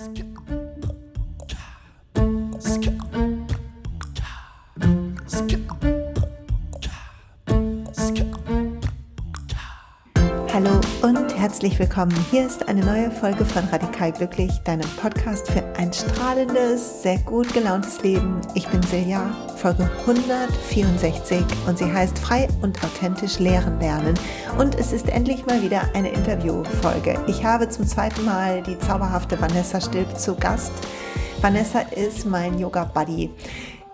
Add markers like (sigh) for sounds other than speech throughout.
スキュッ herzlich willkommen. Hier ist eine neue Folge von Radikal Glücklich, deinem Podcast für ein strahlendes, sehr gut gelauntes Leben. Ich bin Silja, Folge 164 und sie heißt Frei und authentisch lehren lernen. Und es ist endlich mal wieder eine Interviewfolge. Ich habe zum zweiten Mal die zauberhafte Vanessa Stilp zu Gast. Vanessa ist mein Yoga-Buddy.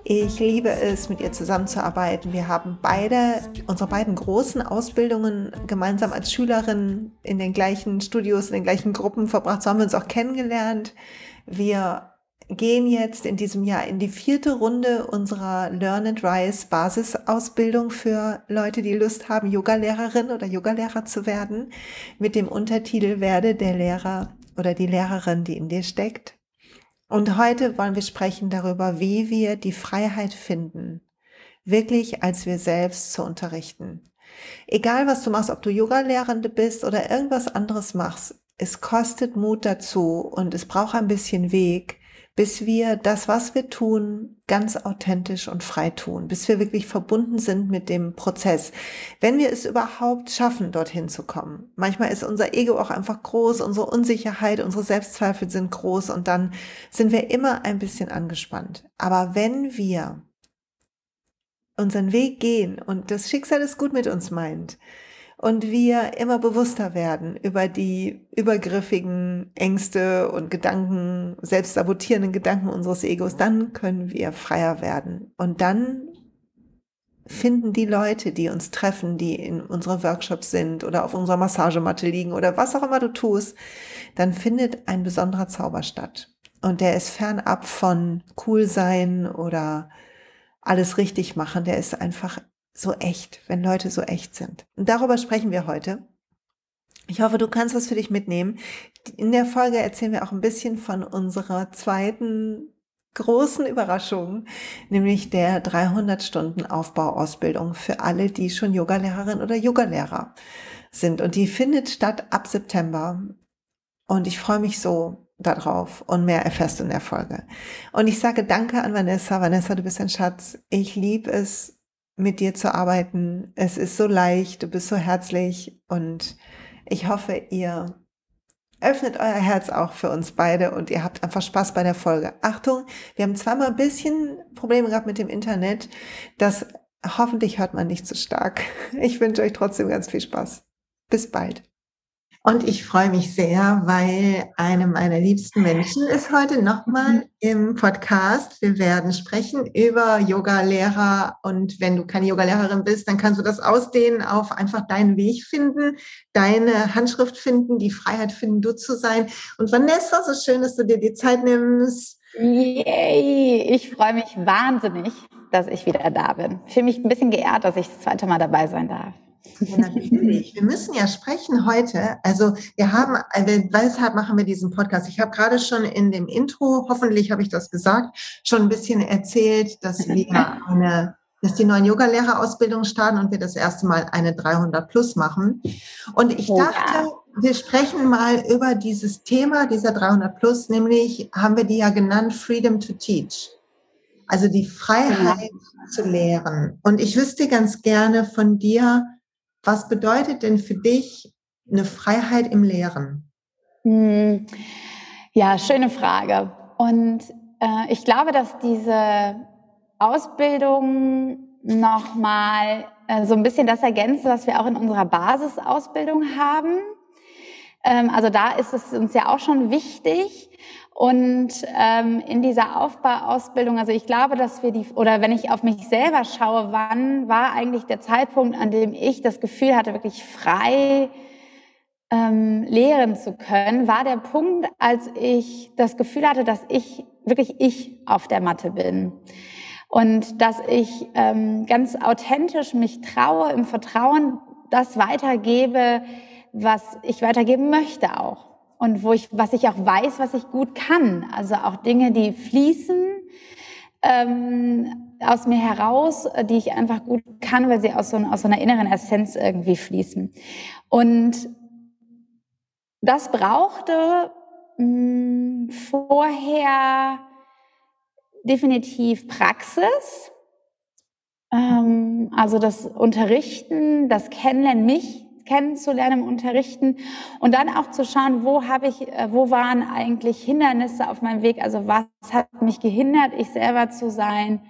Ich liebe es, mit ihr zusammenzuarbeiten. Wir haben beide, unsere beiden großen Ausbildungen gemeinsam als Schülerin in den gleichen Studios, in den gleichen Gruppen verbracht. So haben wir uns auch kennengelernt. Wir gehen jetzt in diesem Jahr in die vierte Runde unserer Learn and Rise Basisausbildung für Leute, die Lust haben, Yogalehrerin oder Yogalehrer zu werden, mit dem Untertitel Werde der Lehrer oder die Lehrerin, die in dir steckt. Und heute wollen wir sprechen darüber, wie wir die Freiheit finden, wirklich als wir selbst zu unterrichten. Egal was du machst, ob du Yoga-Lehrende bist oder irgendwas anderes machst, es kostet Mut dazu und es braucht ein bisschen Weg, bis wir das, was wir tun, ganz authentisch und frei tun, bis wir wirklich verbunden sind mit dem Prozess. Wenn wir es überhaupt schaffen, dorthin zu kommen. Manchmal ist unser Ego auch einfach groß, unsere Unsicherheit, unsere Selbstzweifel sind groß und dann sind wir immer ein bisschen angespannt. Aber wenn wir unseren Weg gehen und das Schicksal es gut mit uns meint, und wir immer bewusster werden über die übergriffigen Ängste und Gedanken, selbstsabotierenden Gedanken unseres Egos, dann können wir freier werden. Und dann finden die Leute, die uns treffen, die in unsere Workshops sind oder auf unserer Massagematte liegen oder was auch immer du tust, dann findet ein besonderer Zauber statt. Und der ist fernab von cool sein oder alles richtig machen. Der ist einfach so echt, wenn Leute so echt sind. Und darüber sprechen wir heute. Ich hoffe, du kannst was für dich mitnehmen. In der Folge erzählen wir auch ein bisschen von unserer zweiten großen Überraschung, nämlich der 300 Stunden Aufbauausbildung für alle, die schon Yogalehrerin oder Yogalehrer sind. Und die findet statt ab September. Und ich freue mich so darauf und mehr erfährst du in der Folge. Und ich sage danke an Vanessa. Vanessa, du bist ein Schatz. Ich liebe es, mit dir zu arbeiten. Es ist so leicht, du bist so herzlich und ich hoffe, ihr öffnet euer Herz auch für uns beide und ihr habt einfach Spaß bei der Folge. Achtung, wir haben zweimal ein bisschen Probleme gehabt mit dem Internet. Das hoffentlich hört man nicht zu so stark. Ich wünsche euch trotzdem ganz viel Spaß. Bis bald. Und ich freue mich sehr, weil eine meiner liebsten Menschen ist heute nochmal im Podcast. Wir werden sprechen über Yoga-Lehrer. Und wenn du keine Yoga-Lehrerin bist, dann kannst du das ausdehnen auf einfach deinen Weg finden, deine Handschrift finden, die Freiheit finden, du zu sein. Und Vanessa, so schön, dass du dir die Zeit nimmst. Yay! Ich freue mich wahnsinnig, dass ich wieder da bin. Ich fühle mich ein bisschen geehrt, dass ich das zweite Mal dabei sein darf. Ja, natürlich. Wir müssen ja sprechen heute. Also wir haben, weshalb machen wir diesen Podcast? Ich habe gerade schon in dem Intro, hoffentlich habe ich das gesagt, schon ein bisschen erzählt, dass wir (laughs) eine, dass die neuen Yogalehrerausbildungen starten und wir das erste Mal eine 300 plus machen. Und ich oh, dachte, ja. wir sprechen mal über dieses Thema dieser 300 plus, nämlich haben wir die ja genannt Freedom to Teach. Also die Freiheit ja. zu lehren. Und ich wüsste ganz gerne von dir, was bedeutet denn für dich eine Freiheit im Lehren? Hm. Ja, schöne Frage. Und äh, ich glaube, dass diese Ausbildung nochmal äh, so ein bisschen das ergänzt, was wir auch in unserer Basisausbildung haben. Ähm, also da ist es uns ja auch schon wichtig. Und ähm, in dieser Aufbauausbildung, also ich glaube, dass wir die, oder wenn ich auf mich selber schaue, wann war eigentlich der Zeitpunkt, an dem ich das Gefühl hatte, wirklich frei ähm, lehren zu können, war der Punkt, als ich das Gefühl hatte, dass ich wirklich ich auf der Matte bin. Und dass ich ähm, ganz authentisch mich traue, im Vertrauen das weitergebe, was ich weitergeben möchte auch und wo ich, was ich auch weiß, was ich gut kann. Also auch Dinge, die fließen ähm, aus mir heraus, die ich einfach gut kann, weil sie aus so, aus so einer inneren Essenz irgendwie fließen. Und das brauchte mh, ähm, vorher definitiv Praxis, ähm, also das Unterrichten, das Kennenlernen, mich kennenzulernen im Unterrichten und dann auch zu schauen, wo habe ich, äh, wo waren eigentlich Hindernisse auf meinem Weg, also was hat mich gehindert, ich selber zu sein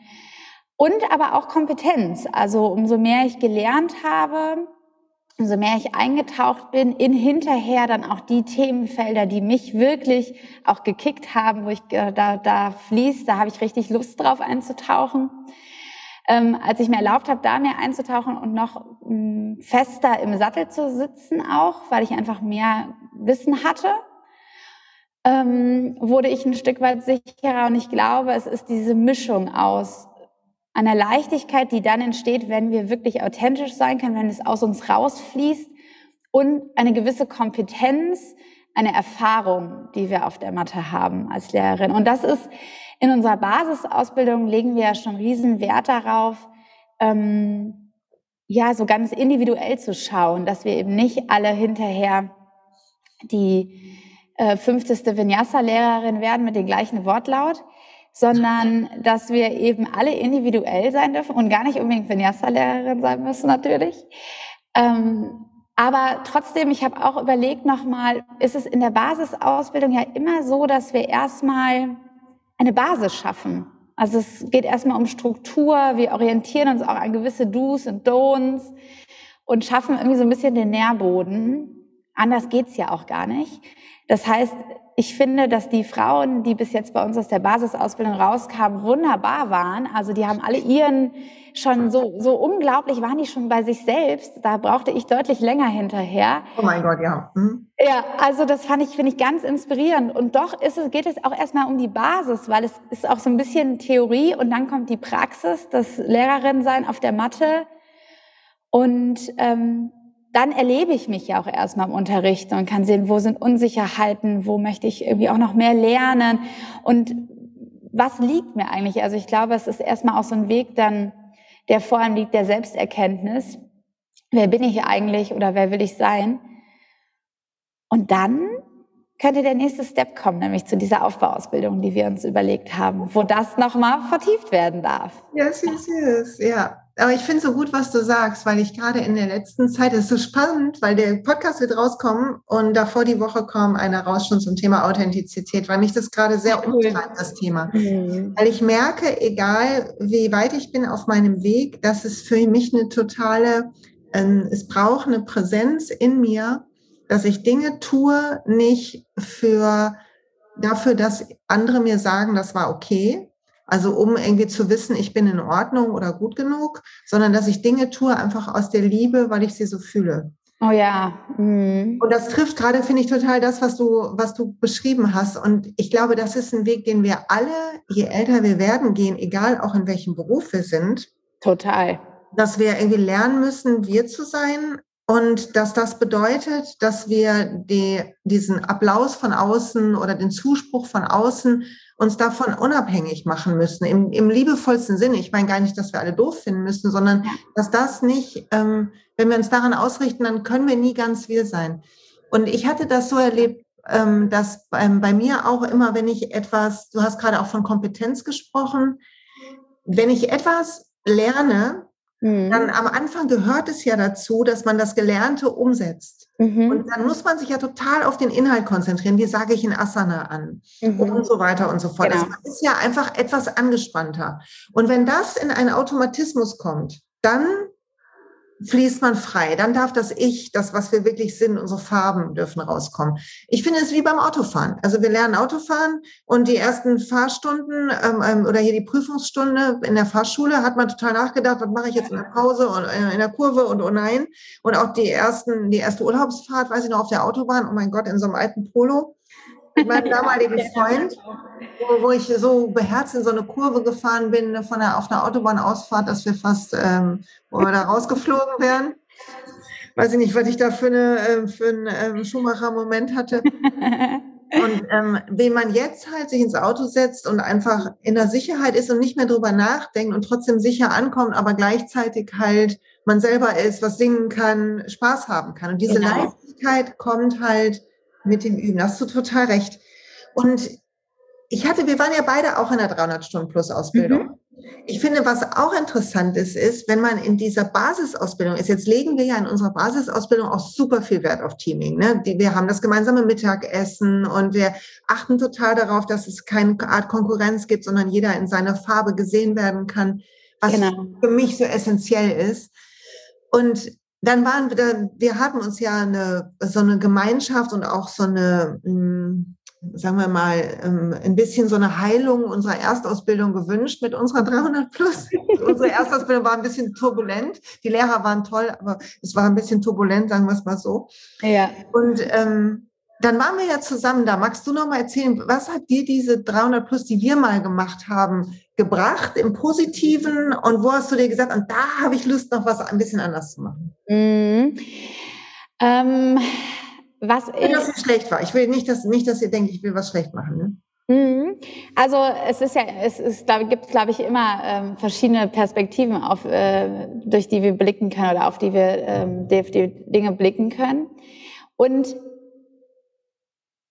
und aber auch Kompetenz. Also umso mehr ich gelernt habe, umso mehr ich eingetaucht bin in hinterher dann auch die Themenfelder, die mich wirklich auch gekickt haben, wo ich da, da fließt, da habe ich richtig Lust drauf einzutauchen. Ähm, als ich mir erlaubt habe, da mehr einzutauchen und noch mh, mm, fester im Sattel zu sitzen auch, weil ich einfach mehr Wissen hatte, ähm, wurde ich ein Stück weit sicherer und ich glaube, es ist diese Mischung aus einer Leichtigkeit, die dann entsteht, wenn wir wirklich authentisch sein können, wenn es aus uns rausfließt und eine gewisse Kompetenz, eine Erfahrung, die wir auf der Matte haben als Lehrerin. Und das ist in unserer Basisausbildung legen wir ja schon riesen Wert darauf, ähm, ja, so ganz individuell zu schauen, dass wir eben nicht alle hinterher die äh, 50. Vinyasa-Lehrerin werden mit dem gleichen Wortlaut, sondern dass wir eben alle individuell sein dürfen und gar nicht unbedingt Vinyasa-Lehrerin sein müssen natürlich. Ähm, aber trotzdem, ich habe auch überlegt nochmal, ist es in der Basisausbildung ja immer so, dass wir erstmal eine Basis schaffen. Also es geht erstmal um Struktur, wir orientieren uns auch an gewisse Do's und Don'ts und schaffen irgendwie so ein bisschen den Nährboden. Anders geht's ja auch gar nicht. Das heißt, ich finde, dass die Frauen, die bis jetzt bei uns aus der Basisausbildung rauskamen, wunderbar waren. Also die haben alle ihren schon so, so unglaublich waren die schon bei sich selbst. Da brauchte ich deutlich länger hinterher. Oh mein Gott, ja. Mhm. Ja, also das fand ich, finde ich ganz inspirierend. Und doch ist es, geht es auch erstmal um die Basis, weil es ist auch so ein bisschen Theorie und dann kommt die Praxis, das Lehrerin sein auf der Matte. Und ähm, dann erlebe ich mich ja auch erstmal im Unterricht und kann sehen, wo sind Unsicherheiten, wo möchte ich irgendwie auch noch mehr lernen und was liegt mir eigentlich? Also ich glaube, es ist erstmal auch so ein Weg dann, der vor allem liegt der Selbsterkenntnis. Wer bin ich eigentlich oder wer will ich sein? Und dann könnte der nächste Step kommen, nämlich zu dieser Aufbauausbildung, die wir uns überlegt haben, wo das nochmal vertieft werden darf. Yes, yes, yes, ja. Aber ich finde so gut, was du sagst, weil ich gerade in der letzten Zeit, das ist so spannend, weil der Podcast wird rauskommen und davor die Woche kommt einer raus schon zum Thema Authentizität, weil mich das gerade sehr umtreibt, das Thema. Mhm. Weil ich merke, egal wie weit ich bin auf meinem Weg, dass es für mich eine totale, äh, es braucht eine Präsenz in mir, dass ich Dinge tue, nicht für dafür, dass andere mir sagen, das war okay, also um irgendwie zu wissen, ich bin in Ordnung oder gut genug, sondern dass ich Dinge tue einfach aus der Liebe, weil ich sie so fühle. Oh ja. Mhm. Und das trifft gerade, finde ich, total das, was du, was du beschrieben hast. Und ich glaube, das ist ein Weg, den wir alle, je älter wir werden, gehen, egal auch in welchem Beruf wir sind. Total. Dass wir irgendwie lernen müssen, wir zu sein. Und dass das bedeutet, dass wir die, diesen Applaus von außen oder den Zuspruch von außen uns davon unabhängig machen müssen, im, im liebevollsten Sinne. Ich meine gar nicht, dass wir alle doof finden müssen, sondern dass das nicht, ähm, wenn wir uns daran ausrichten, dann können wir nie ganz wir sein. Und ich hatte das so erlebt, ähm, dass bei, bei mir auch immer, wenn ich etwas, du hast gerade auch von Kompetenz gesprochen, wenn ich etwas lerne, Mhm. Dann am Anfang gehört es ja dazu, dass man das Gelernte umsetzt. Mhm. Und dann muss man sich ja total auf den Inhalt konzentrieren. Wie sage ich in Asana an? Mhm. Und so weiter und so fort. Genau. Das ist ja einfach etwas angespannter. Und wenn das in einen Automatismus kommt, dann fließt man frei. Dann darf das Ich, das, was wir wirklich sind, unsere Farben dürfen rauskommen. Ich finde es wie beim Autofahren. Also wir lernen Autofahren und die ersten Fahrstunden ähm, ähm, oder hier die Prüfungsstunde in der Fahrschule hat man total nachgedacht, was mache ich jetzt in der Pause und äh, in der Kurve und oh nein. Und auch die ersten, die erste Urlaubsfahrt, weiß ich noch, auf der Autobahn, oh mein Gott, in so einem alten Polo mit meinem damaligen Freund, wo, wo, ich so beherzt in so eine Kurve gefahren bin von der, auf einer Autobahnausfahrt, dass wir fast, ähm, wo wir da rausgeflogen wären. Weiß ich nicht, was ich da für, eine, äh, für einen ähm, Schumacher-Moment hatte. (laughs) Und ähm, wenn man jetzt halt sich ins Auto setzt und einfach in der Sicherheit ist und nicht mehr drüber nachdenkt und trotzdem sicher ankommt, aber gleichzeitig halt man selber ist, was singen kann, Spaß haben kann. Und diese genau. Leichtigkeit kommt halt mit dem Üben. hast du total recht. Und ich hatte, wir waren ja beide auch in der 300-Stunden-Plus-Ausbildung. Mhm. Ich finde, was auch interessant ist, ist, wenn man in dieser Basisausbildung ist, jetzt legen wir ja in unserer Basisausbildung auch super viel Wert auf Teaming. Ne? Wir haben das gemeinsame Mittagessen und wir achten total darauf, dass es keine Art Konkurrenz gibt, sondern jeder in seiner Farbe gesehen werden kann, was genau. für mich so essentiell ist. Und dann waren wir, wir hatten uns ja eine, so eine Gemeinschaft und auch so eine, hm, sagen wir mal, ähm, ein bisschen so eine Heilung unserer Erstausbildung gewünscht mit unserer 300 Plus. (laughs) Unsere Erstausbildung war ein bisschen turbulent. Die Lehrer waren toll, aber es war ein bisschen turbulent, sagen wir es mal so. Ja. Und ähm, dann waren wir ja zusammen da. Magst du noch mal erzählen, was hat dir diese 300 Plus, die wir mal gemacht haben, gebracht im Positiven? Und wo hast du dir gesagt, und da habe ich Lust, noch was ein bisschen anders zu machen? Mhm. Ähm was ich, dass es schlecht war. Ich will nicht, dass, nicht, dass ihr denkt, ich will was schlecht machen. Ne? Mhm. Also es ist ja, es ist, glaub, gibt, glaube ich, immer ähm, verschiedene Perspektiven, auf, äh, durch die wir blicken können oder auf die wir ähm, die, die Dinge blicken können. Und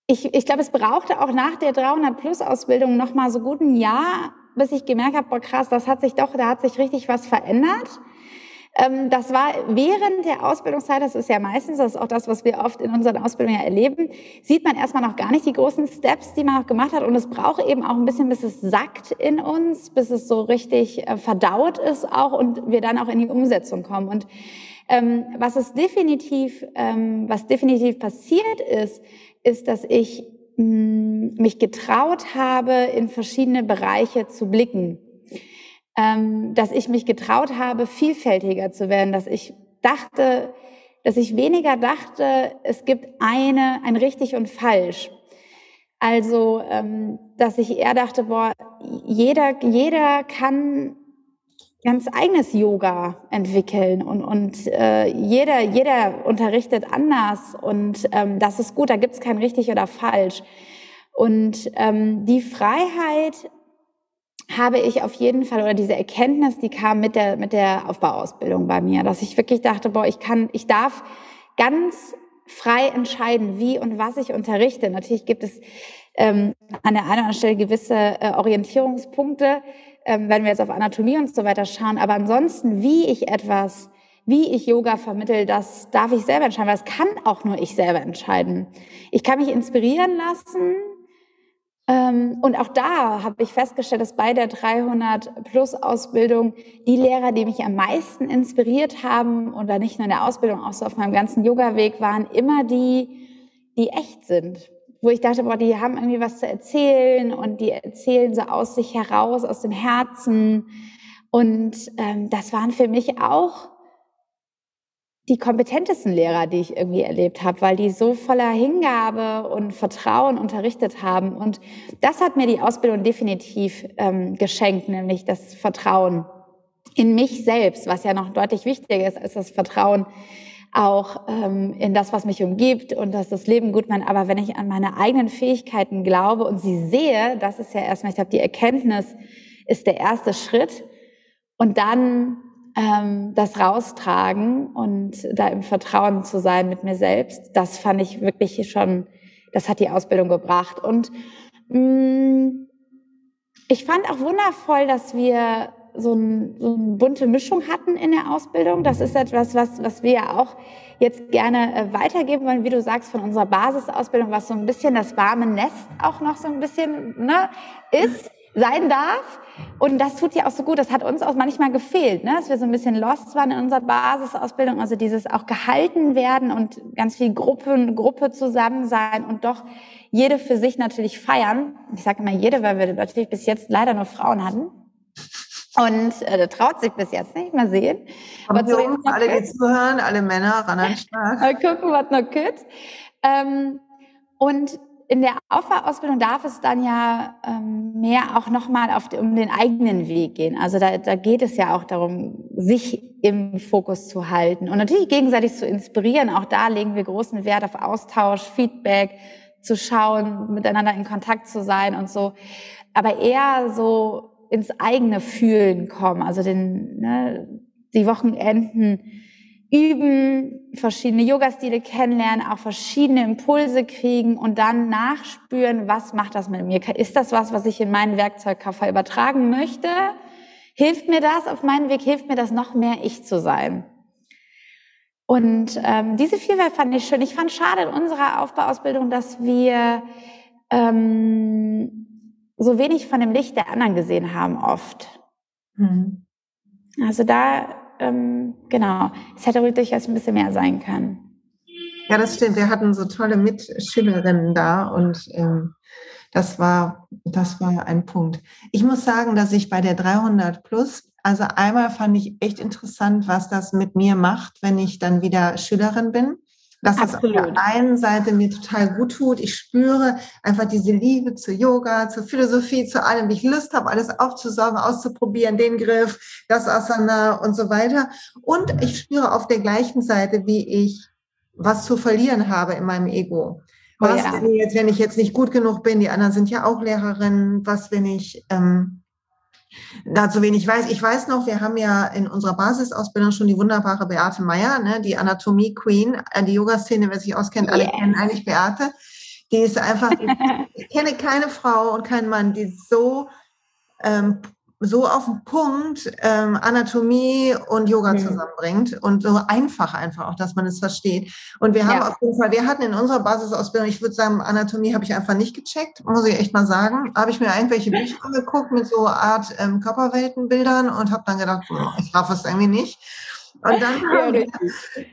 ich, ich glaube, es brauchte auch nach der 300-Plus-Ausbildung noch mal so gut ein Jahr, bis ich gemerkt habe, boah krass, das hat sich doch, da hat sich richtig was verändert. Ähm, das war während der Ausbildungszeit, das ist ja meistens, das ist auch das, was wir oft in unseren Ausbildungen erleben, sieht man erstmal noch gar nicht die großen Steps, die man noch gemacht hat. Und es braucht eben auch ein bisschen, bis es sackt in uns, bis es so richtig äh, verdaut ist auch und wir dann auch in die Umsetzung kommen. Und ähm, was es definitiv, ähm, was definitiv passiert ist, ist, dass ich mh, mm, mich getraut habe, in verschiedene Bereiche zu blicken ähm, dass ich mich getraut habe, vielfältiger zu werden, dass ich dachte, dass ich weniger dachte, es gibt eine, ein richtig und falsch. Also, ähm, dass ich eher dachte, boah, jeder, jeder kann ganz eigenes Yoga entwickeln und, und äh, jeder, jeder unterrichtet anders und ähm, das ist gut, da gibt es kein richtig oder falsch. Und ähm, die Freiheit habe ich auf jeden Fall, oder diese Erkenntnis, die kam mit der, mit der Aufbauausbildung bei mir, dass ich wirklich dachte, boah, ich kann, ich darf ganz frei entscheiden, wie und was ich unterrichte. Natürlich gibt es ähm, an der einen oder anderen Stelle gewisse äh, Orientierungspunkte, ähm, wenn wir jetzt auf Anatomie und so weiter schauen. Aber ansonsten, wie ich etwas, wie ich Yoga vermittel, das darf ich selber entscheiden, weil das kann auch nur ich selber entscheiden. Ich kann mich inspirieren lassen ähm, und auch da habe ich festgestellt, dass bei der 300-Plus-Ausbildung die Lehrer, die mich am meisten inspiriert haben, oder nicht nur in der Ausbildung, auch so auf meinem ganzen Yoga-Weg, waren immer die, die echt sind. Wo ich dachte, boah, die haben irgendwie was zu erzählen und die erzählen so aus sich heraus, aus dem Herzen. Und ähm, das waren für mich auch die kompetentesten Lehrer, die ich irgendwie erlebt habe, weil die so voller Hingabe und Vertrauen unterrichtet haben. Und das hat mir die Ausbildung definitiv ähm, geschenkt, nämlich das Vertrauen in mich selbst, was ja noch deutlich wichtiger ist als das Vertrauen auch ähm, in das, was mich umgibt und dass das Leben gut meint. Aber wenn ich an meine eigenen Fähigkeiten glaube und sie sehe, das ist ja erstmal, ich glaube, die Erkenntnis ist der erste Schritt. Und dann ähm, das raustragen und da im Vertrauen zu sein mit mir selbst, das fand ich wirklich schon, das hat die Ausbildung gebracht. Und mh, mm, ich fand auch wundervoll, dass wir so, ein, so eine bunte Mischung hatten in der Ausbildung. Das ist etwas, was, was wir ja auch jetzt gerne äh, weitergeben wollen, wie du sagst, von unserer Basisausbildung, was so ein bisschen das warme Nest auch noch so ein bisschen ne, ist sein darf. Und das tut ja auch so gut. Das hat uns auch manchmal gefehlt, ne? dass wir so ein bisschen lost waren in unserer Basisausbildung. Also dieses auch gehalten werden und ganz viel Gruppe, Gruppe zusammen sein und doch jede für sich natürlich feiern. Ich sage immer jede, weil wir natürlich bis jetzt leider nur Frauen hatten. Und äh, traut sich bis jetzt nicht, mal sehen. Aber zu uns, alle, die zuhören, alle Männer, ran an (laughs) Stark. Mal gucken, was noch geht. Ähm, und in der Aufbauausbildung darf es dann ja ähm, mehr auch nochmal um den eigenen Weg gehen. Also da, da geht es ja auch darum, sich im Fokus zu halten und natürlich gegenseitig zu inspirieren. Auch da legen wir großen Wert auf Austausch, Feedback, zu schauen, miteinander in Kontakt zu sein und so. Aber eher so ins eigene Fühlen kommen. Also den, ne, die Wochenenden üben, verschiedene Yoga-Stile kennenlernen, auch verschiedene Impulse kriegen und dann nachspüren, was macht das mit mir? Ist das was, was ich in meinen Werkzeugkoffer übertragen möchte? Hilft mir das auf meinem Weg? Hilft mir das noch mehr ich zu sein? Und ähm, diese Vielfalt fand ich schön. Ich fand schade in unserer Aufbauausbildung, dass wir ähm, so wenig von dem Licht der anderen gesehen haben oft. Hm. Also da ähm, genau, es hätte durchaus ein bisschen mehr sein können. Ja, das stimmt. Wir hatten so tolle Mitschülerinnen da und ähm, das war, das war ein Punkt. Ich muss sagen, dass ich bei der 300 Plus, also einmal fand ich echt interessant, was das mit mir macht, wenn ich dann wieder Schülerin bin dass Absolut. das auf der einen Seite mir total gut tut. Ich spüre einfach diese Liebe zu Yoga, zur Philosophie, zu allem, wie ich Lust habe, alles aufzusaugen, auszuprobieren, den Griff, das Asana und so weiter. Und ich spüre auf der gleichen Seite, wie ich was zu verlieren habe in meinem Ego. Oh was, oh ja. wenn, ich jetzt, wenn ich jetzt nicht gut genug bin, die anderen sind ja auch Lehrerinnen, was, wenn ich ähm, dazu wenig weiß. Ich weiß noch, wir haben ja in unserer Basisausbildung schon die wunderbare Beate Meyer, ne, die Anatomie Queen, äh, die Yoga-Szene, wer sich auskennt, alle yes. kennen eigentlich Beate. Die ist einfach, (laughs) ich kenne keine Frau und keinen Mann, die so ähm, so auf den Punkt ähm, Anatomie und Yoga mhm. zusammenbringt und so einfach einfach auch, dass man es versteht. Und wir haben ja. auf jeden Fall, wir hatten in unserer Basisausbildung, ich würde sagen, Anatomie habe ich einfach nicht gecheckt, muss ich echt mal sagen. Habe ich mir irgendwelche Bücher angeguckt mit so Art ähm, Körperweltenbildern und habe dann gedacht, oh, ich schaffe es irgendwie nicht. Und dann kam, ja,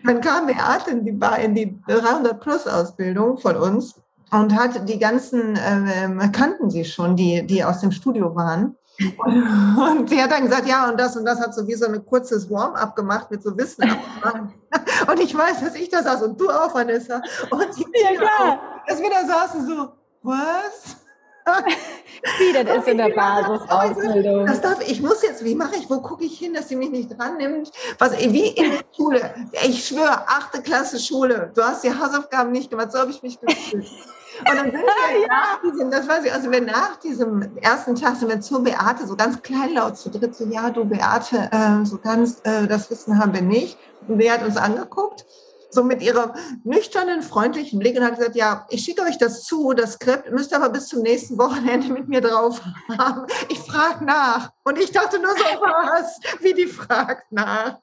dann kam Beate in die, in die 300 Plus Ausbildung von uns und hat die ganzen, äh, kannten sie schon, die, die aus dem Studio waren. Und sie hat dann gesagt, ja, und das und das hat so wie so ein kurzes Warm-up gemacht mit so Wissen. (laughs) und ich weiß, dass ich da saß und du auch, Vanessa. Und die ja, klar. Dass wir da saßen so, was? (laughs) wie, das ist in der (laughs) Basisausbildung. Das darf, ich muss jetzt, wie mache ich, wo gucke ich hin, dass sie mich nicht dran nimmt? Was, wie in der Schule. Ich schwöre, achte Klasse Schule. Du hast die Hausaufgaben nicht gemacht, so habe ich mich gefühlt. Und dann sind wir (laughs) ja. nach diesem, das weiß ich, also wir nach diesem ersten Tag sind wir zu Beate, so ganz kleinlaut zu dritt, so, ja, du Beate, äh, so ganz, äh, das Wissen haben wir nicht. Und Bea hat uns angeguckt, so mit ihrem nüchternen, freundlichen Blick und hat gesagt, ja, ich schicke euch das zu, das Skript, müsst aber bis zum nächsten Wochenende mit mir drauf haben. Ich frage nach. Und ich dachte nur so, (laughs) was? Wie die fragt nach.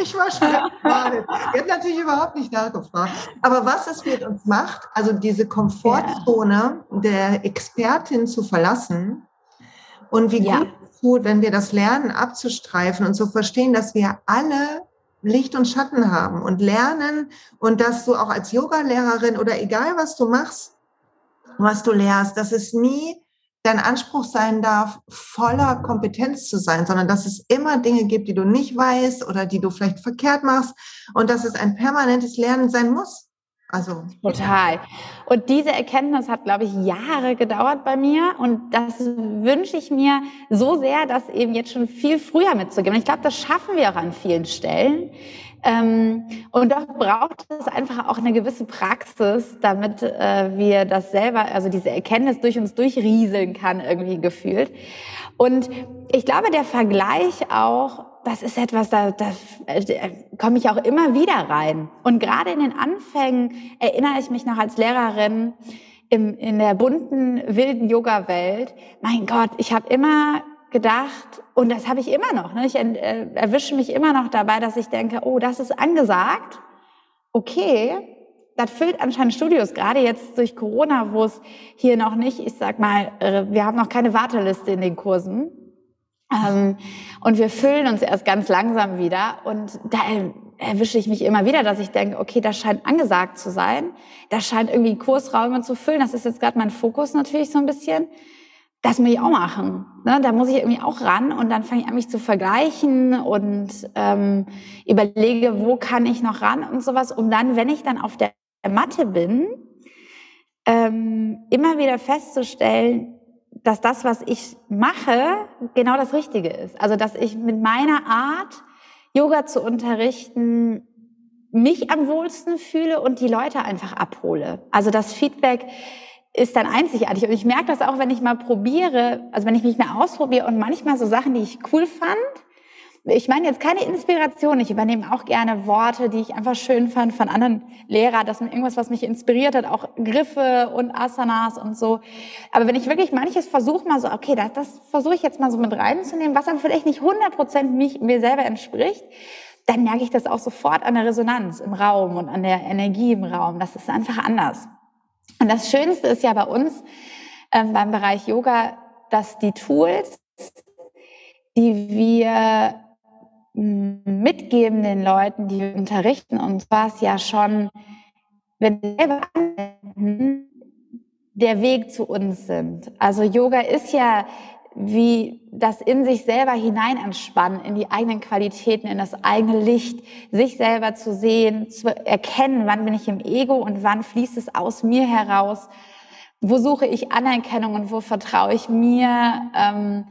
Ich war schon gewartet. Die hat natürlich überhaupt nicht nachgefragt. Aber was es mit uns macht, also diese Komfortzone der Expertin zu verlassen und wie ja. gut es tut, wenn wir das lernen abzustreifen und zu verstehen, dass wir alle Licht und Schatten haben und lernen und dass du auch als Yogalehrerin oder egal was du machst, was du lehrst, dass es nie dein Anspruch sein darf, voller Kompetenz zu sein, sondern dass es immer Dinge gibt, die du nicht weißt oder die du vielleicht verkehrt machst und dass es ein permanentes Lernen sein muss. Also total. Und diese Erkenntnis hat, glaube ich, Jahre gedauert bei mir und das wünsche ich mir so sehr, das eben jetzt schon viel früher mitzugeben. Ich glaube, das schaffen wir auch an vielen Stellen. Ähm, und doch braucht es einfach auch eine gewisse Praxis, damit äh, wir das selber, also diese Erkenntnis durch uns durchrieseln kann, irgendwie gefühlt. Und ich glaube, der Vergleich auch, das ist etwas, da, da, da komme ich auch immer wieder rein. Und gerade in den Anfängen erinnere ich mich noch als Lehrerin im, in der bunten, wilden Yoga-Welt. Mein Gott, ich habe immer gedacht, und das habe ich immer noch, ne? ich äh, erwische mich immer noch dabei, dass ich denke, oh, das ist angesagt. Okay, das füllt anscheinend Studios, gerade jetzt durch Corona, wo es hier noch nicht, ich sag mal, äh, wir haben noch keine Warteliste in den Kursen. Ähm, und wir füllen uns erst ganz langsam wieder. Und da erwische ich mich immer wieder, dass ich denke, okay, das scheint angesagt zu sein. Das scheint irgendwie Kursräume zu füllen. Das ist jetzt gerade mein Fokus natürlich so ein bisschen das muss ich auch machen. Ne? Da muss ich irgendwie auch ran und dann fange ich an, mich zu vergleichen und ähm, überlege, wo kann ich noch ran und sowas, um dann, wenn ich dann auf der Matte bin, ähm, immer wieder festzustellen, dass das, was ich mache, genau das Richtige ist. Also, dass ich mit meiner Art, Yoga zu unterrichten, mich am wohlsten fühle und die Leute einfach abhole. Also das Feedback, ist dann einzigartig. Und ich merke das auch, wenn ich mal probiere, also wenn ich mich mal ausprobiere und manchmal so Sachen, die ich cool fand, ich meine jetzt keine Inspiration. Ich übernehme auch gerne Worte, die ich einfach schön fand von anderen Lehrern, dass mir irgendwas, was mich inspiriert hat, auch Griffe und Asanas und so. Aber wenn ich wirklich manches versuche mal so, okay, das, das versuche ich jetzt mal so mit reinzunehmen, was aber vielleicht nicht 100 Prozent mir selber entspricht, dann merke ich das auch sofort an der Resonanz im Raum und an der Energie im Raum. Das ist einfach anders. Und das Schönste ist ja bei uns ähm, beim Bereich Yoga, dass die Tools, die wir mitgeben den Leuten, die unterrichten uns was ja schon, wenn wir selber anwenden, der Weg zu uns sind. Also Yoga ist ja wie das in sich selber hinein entspannen, in die eigenen Qualitäten, in das eigene Licht, sich selber zu sehen, zu erkennen, wann bin ich im Ego und wann fließt es aus mir heraus, wo suche ich Anerkennung und wo vertraue ich mir. Ähm,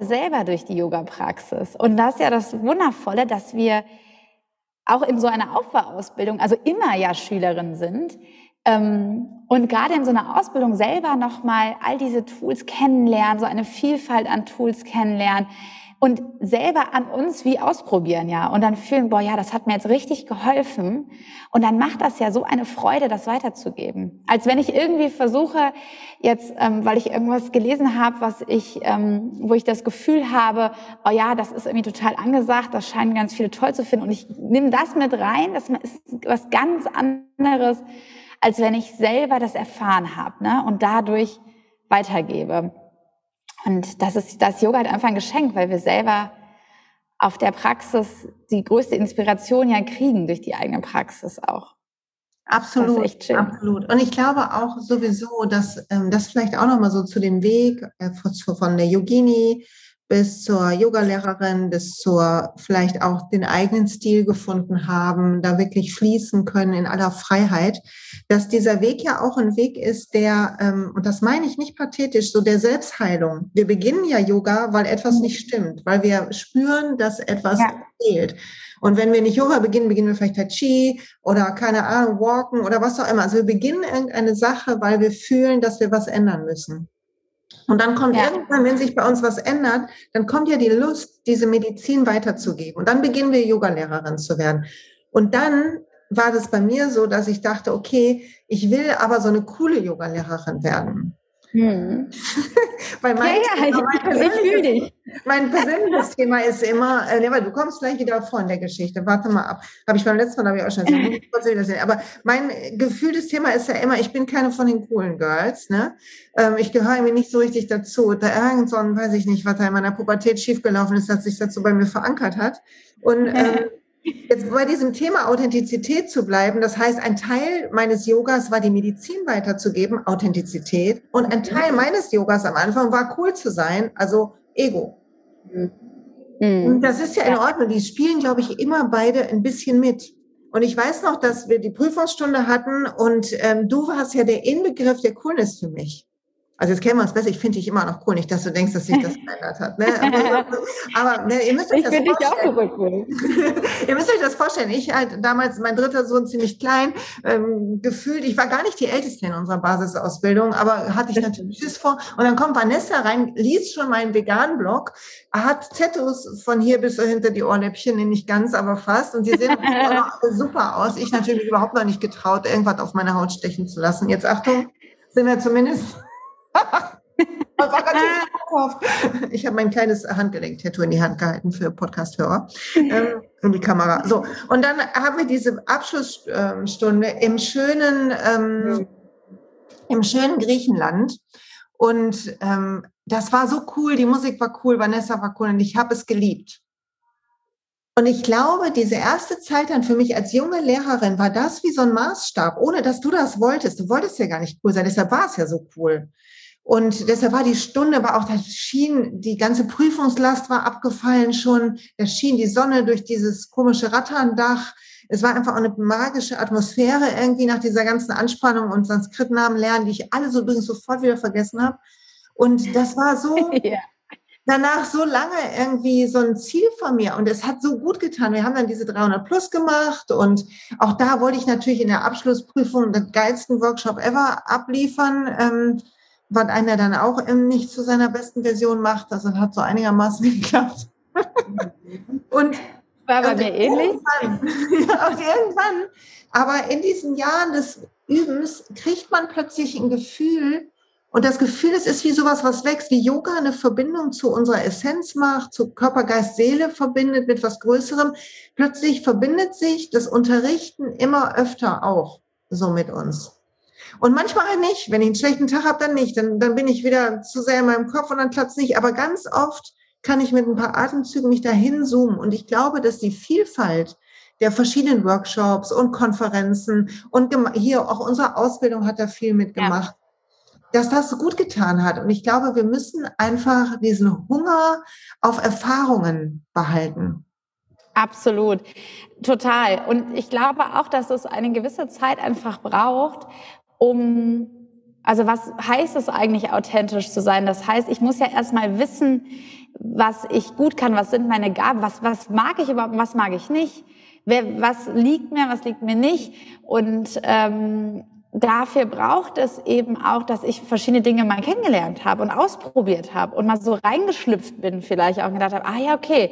selber durch die Yoga-Praxis. Und das ist ja das Wundervolle, dass wir auch in so einer Aufbauausbildung, also immer ja Schülerin sind, und gerade in so einer Ausbildung selber nochmal all diese Tools kennenlernen, so eine Vielfalt an Tools kennenlernen, und selber an uns wie ausprobieren, ja. Und dann fühlen, boah, ja, das hat mir jetzt richtig geholfen. Und dann macht das ja so eine Freude, das weiterzugeben. Als wenn ich irgendwie versuche, jetzt, ähm, weil ich irgendwas gelesen habe, was ich, ähm, wo ich das Gefühl habe, oh ja, das ist irgendwie total angesagt, das scheinen ganz viele toll zu finden. Und ich nehme das mit rein, das ist was ganz anderes, als wenn ich selber das erfahren habe, ne? Und dadurch weitergebe. Und das ist das Yoga halt einfach ein Geschenk, weil wir selber auf der Praxis die größte Inspiration ja kriegen durch die eigene Praxis auch. Absolut, absolut. Und ich glaube auch sowieso, dass ähm, das vielleicht auch nochmal so zu dem Weg äh, von der Yogini bis zur Yogalehrerin, bis zur vielleicht auch den eigenen Stil gefunden haben, da wirklich fließen können in aller Freiheit, dass dieser Weg ja auch ein Weg ist, der, ähm, und das meine ich nicht pathetisch, so der Selbstheilung. Wir beginnen ja Yoga, weil etwas mhm. nicht stimmt, weil wir spüren, dass etwas ja. fehlt. Und wenn wir nicht Yoga beginnen, beginnen wir vielleicht Tai Chi oder keine Ahnung, Walken oder was auch immer. Also wir beginnen irgendeine Sache, weil wir fühlen, dass wir was ändern müssen. Und dann kommt ja. irgendwann, wenn sich bei uns was ändert, dann kommt ja die Lust, diese Medizin weiterzugeben. Und dann beginnen wir Yogalehrerin zu werden. Und dann war das bei mir so, dass ich dachte, okay, ich will aber so eine coole Yogalehrerin werden. Hm. (laughs) weil mein, ja, ja, mein, ich, ich dich. mein persönliches Thema ist immer, äh, du kommst gleich wieder vor in der Geschichte. Warte mal ab. Habe ich beim letzten Mal, habe ich auch schon gesagt. Aber mein gefühltes Thema ist ja immer, ich bin keine von den coolen Girls. Ne? Ähm, ich gehöre irgendwie nicht so richtig dazu. Da irgend so ein, weiß ich nicht, was da in meiner Pubertät schiefgelaufen ist, dass sich dazu bei mir verankert hat. Und ähm, Jetzt bei diesem Thema Authentizität zu bleiben, das heißt, ein Teil meines Yogas war die Medizin weiterzugeben, Authentizität. Und ein Teil meines Yogas am Anfang war cool zu sein, also Ego. Mhm. Und das ist ja in Ordnung. Die spielen, glaube ich, immer beide ein bisschen mit. Und ich weiß noch, dass wir die Prüfungsstunde hatten und ähm, du warst ja der Inbegriff der Coolness für mich. Also jetzt kennen wir uns besser. Ich finde dich immer noch cool. Nicht, dass du denkst, dass sich das (laughs) verändert hat. Ne? Aber, ne, ihr müsst euch ich das vorstellen. Dich auch cool. (laughs) ihr müsst euch das vorstellen. Ich halt damals, mein dritter Sohn ziemlich klein, ähm, gefühlt, ich war gar nicht die Älteste in unserer Basisausbildung, aber hatte ich natürlich Schiss vor. Und dann kommt Vanessa rein, liest schon meinen veganen Blog, hat Tattoos von hier bis hinter die Ohrläppchen, nicht ganz, aber fast. Und sie sehen (laughs) super aus. Ich natürlich überhaupt noch nicht getraut, irgendwas auf meine Haut stechen zu lassen. Jetzt Achtung, sind wir zumindest (laughs) ich habe mein kleines Handgelenk-Tattoo in die Hand gehalten für Podcast-Hörer ähm, (laughs) in die Kamera. So, und dann haben wir diese Abschlussstunde im schönen, ähm, im schönen Griechenland. Und ähm, das war so cool, die Musik war cool, Vanessa war cool und ich habe es geliebt. Und ich glaube, diese erste Zeit dann für mich als junge Lehrerin war das wie so ein Maßstab, ohne dass du das wolltest. Du wolltest ja gar nicht cool sein, deshalb war es ja so cool. Und deshalb war die Stunde, aber auch das schien, die ganze Prüfungslast war abgefallen schon. Da schien die Sonne durch dieses komische Ratterndach. Es war einfach auch eine magische Atmosphäre irgendwie nach dieser ganzen Anspannung und Sanskritnamen lernen, die ich alle so übrigens sofort wieder vergessen habe. Und das war so, (laughs) ja. danach so lange irgendwie so ein Ziel von mir. Und es hat so gut getan. Wir haben dann diese 300 Plus gemacht und auch da wollte ich natürlich in der Abschlussprüfung den geilsten Workshop ever abliefern. Was einer dann auch nicht zu seiner besten Version macht. Also hat so einigermaßen (laughs) geklappt. und war bei mir ähnlich. (laughs) Ja, und irgendwann, aber in diesen Jahren des Übens kriegt man plötzlich ein Gefühl, und das Gefühl, es ist wie sowas, was wächst, wie Yoga eine Verbindung zu unserer Essenz macht, zu Körper, Geist, Seele verbindet mit was Größerem. Plötzlich verbindet sich das Unterrichten immer öfter auch so mit uns. Und manchmal halt nicht. Wenn ich einen schlechten Tag habe, dann nicht. Dann, dann bin ich wieder zu sehr in meinem Kopf und dann klappt nicht. Aber ganz oft kann ich mit ein paar Atemzügen mich dahin zoomen. Und ich glaube, dass die Vielfalt der verschiedenen Workshops und Konferenzen und hier auch unsere Ausbildung hat da viel mitgemacht. Ja dass das gut getan hat. Und ich glaube, wir müssen einfach diesen Hunger auf Erfahrungen behalten. Absolut, total. Und ich glaube auch, dass es eine gewisse Zeit einfach braucht, um, also was heißt es eigentlich, authentisch zu sein? Das heißt, ich muss ja erstmal wissen, was ich gut kann, was sind meine Gaben, was, was mag ich überhaupt, was mag ich nicht, Wer, was liegt mir, was liegt mir nicht. Und ähm, dafür braucht es eben auch, dass ich verschiedene Dinge mal kennengelernt habe und ausprobiert habe und mal so reingeschlüpft bin vielleicht auch und gedacht habe, ah ja, okay,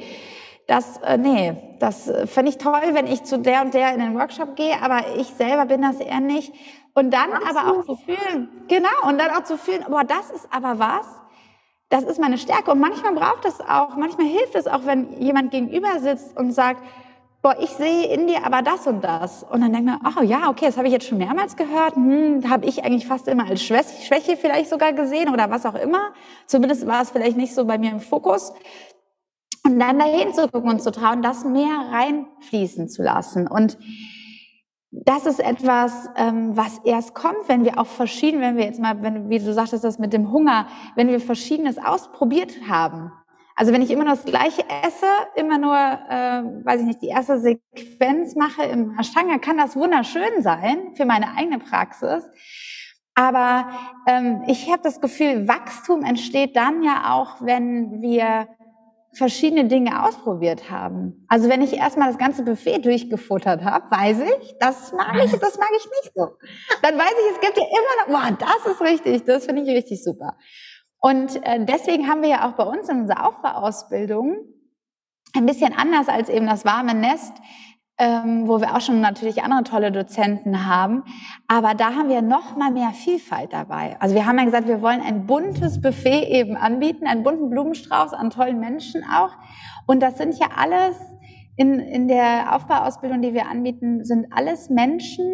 das, äh, nee, das äh, finde ich toll, wenn ich zu der und der in den Workshop gehe, aber ich selber bin das eher nicht. Und dann Absolut. aber auch zu fühlen, genau, und dann auch zu fühlen, boah, das ist aber was, das ist meine Stärke. Und manchmal braucht es auch, manchmal hilft es auch, wenn jemand gegenüber sitzt und sagt, boah, ich sehe in dir aber das und das. Und dann denkt man, oh ja, okay, das habe ich jetzt schon mehrmals gehört. Hm, habe ich eigentlich fast immer als Schwäche vielleicht sogar gesehen oder was auch immer. Zumindest war es vielleicht nicht so bei mir im Fokus. Und dann dahin zu gucken und zu trauen, das mehr reinfließen zu lassen. Und das ist etwas, ähm, was erst kommt, wenn wir auch verschieden, wenn wir jetzt mal, wenn, wie du sagtest, das mit dem Hunger, wenn wir Verschiedenes ausprobiert haben. Also wenn ich immer nur das Gleiche esse, immer nur, äh, weiß ich nicht, die erste Sequenz mache im Ashtanga, kann das wunderschön sein für meine eigene Praxis. Aber ähm, ich habe das Gefühl, Wachstum entsteht dann ja auch, wenn wir verschiedene Dinge ausprobiert haben. Also wenn ich erstmal das ganze Buffet durchgefuttert habe, weiß ich, das mag ich, das mag ich nicht so. Dann weiß ich, es gibt ja immer noch, boah, das ist richtig, das finde ich richtig super. Und äh, deswegen haben wir ja auch bei uns in unserer Aufbauausbildung ein bisschen anders als eben das warme Nest, ähm, wo wir auch schon natürlich andere tolle Dozenten haben. Aber da haben wir noch mal mehr Vielfalt dabei. Also wir haben ja gesagt, wir wollen ein buntes Buffet eben anbieten, einen bunten Blumenstrauß an tollen Menschen auch. Und das sind ja alles in, in der Aufbauausbildung, die wir anbieten, sind alles Menschen,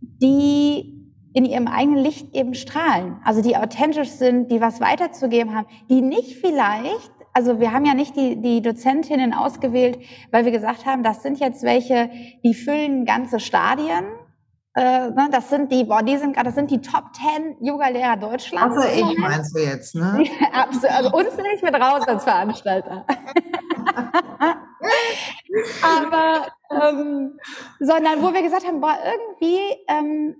die in ihrem eigenen Licht eben strahlen. Also die authentisch sind, die was weiterzugeben haben, die nicht vielleicht, also wir haben ja nicht die, die Dozentinnen ausgewählt, weil wir gesagt haben, das sind jetzt welche, die füllen ganze Stadien. Äh, ne, das sind die, boah, die sind das sind die Top 10 Yoga-Lehrer Deutschlands. Also ich meinst du jetzt, ne? (laughs) Absolut, also uns ich mit raus als Veranstalter. (laughs) Aber, ähm, sondern wo wir gesagt haben, boah, irgendwie ähm,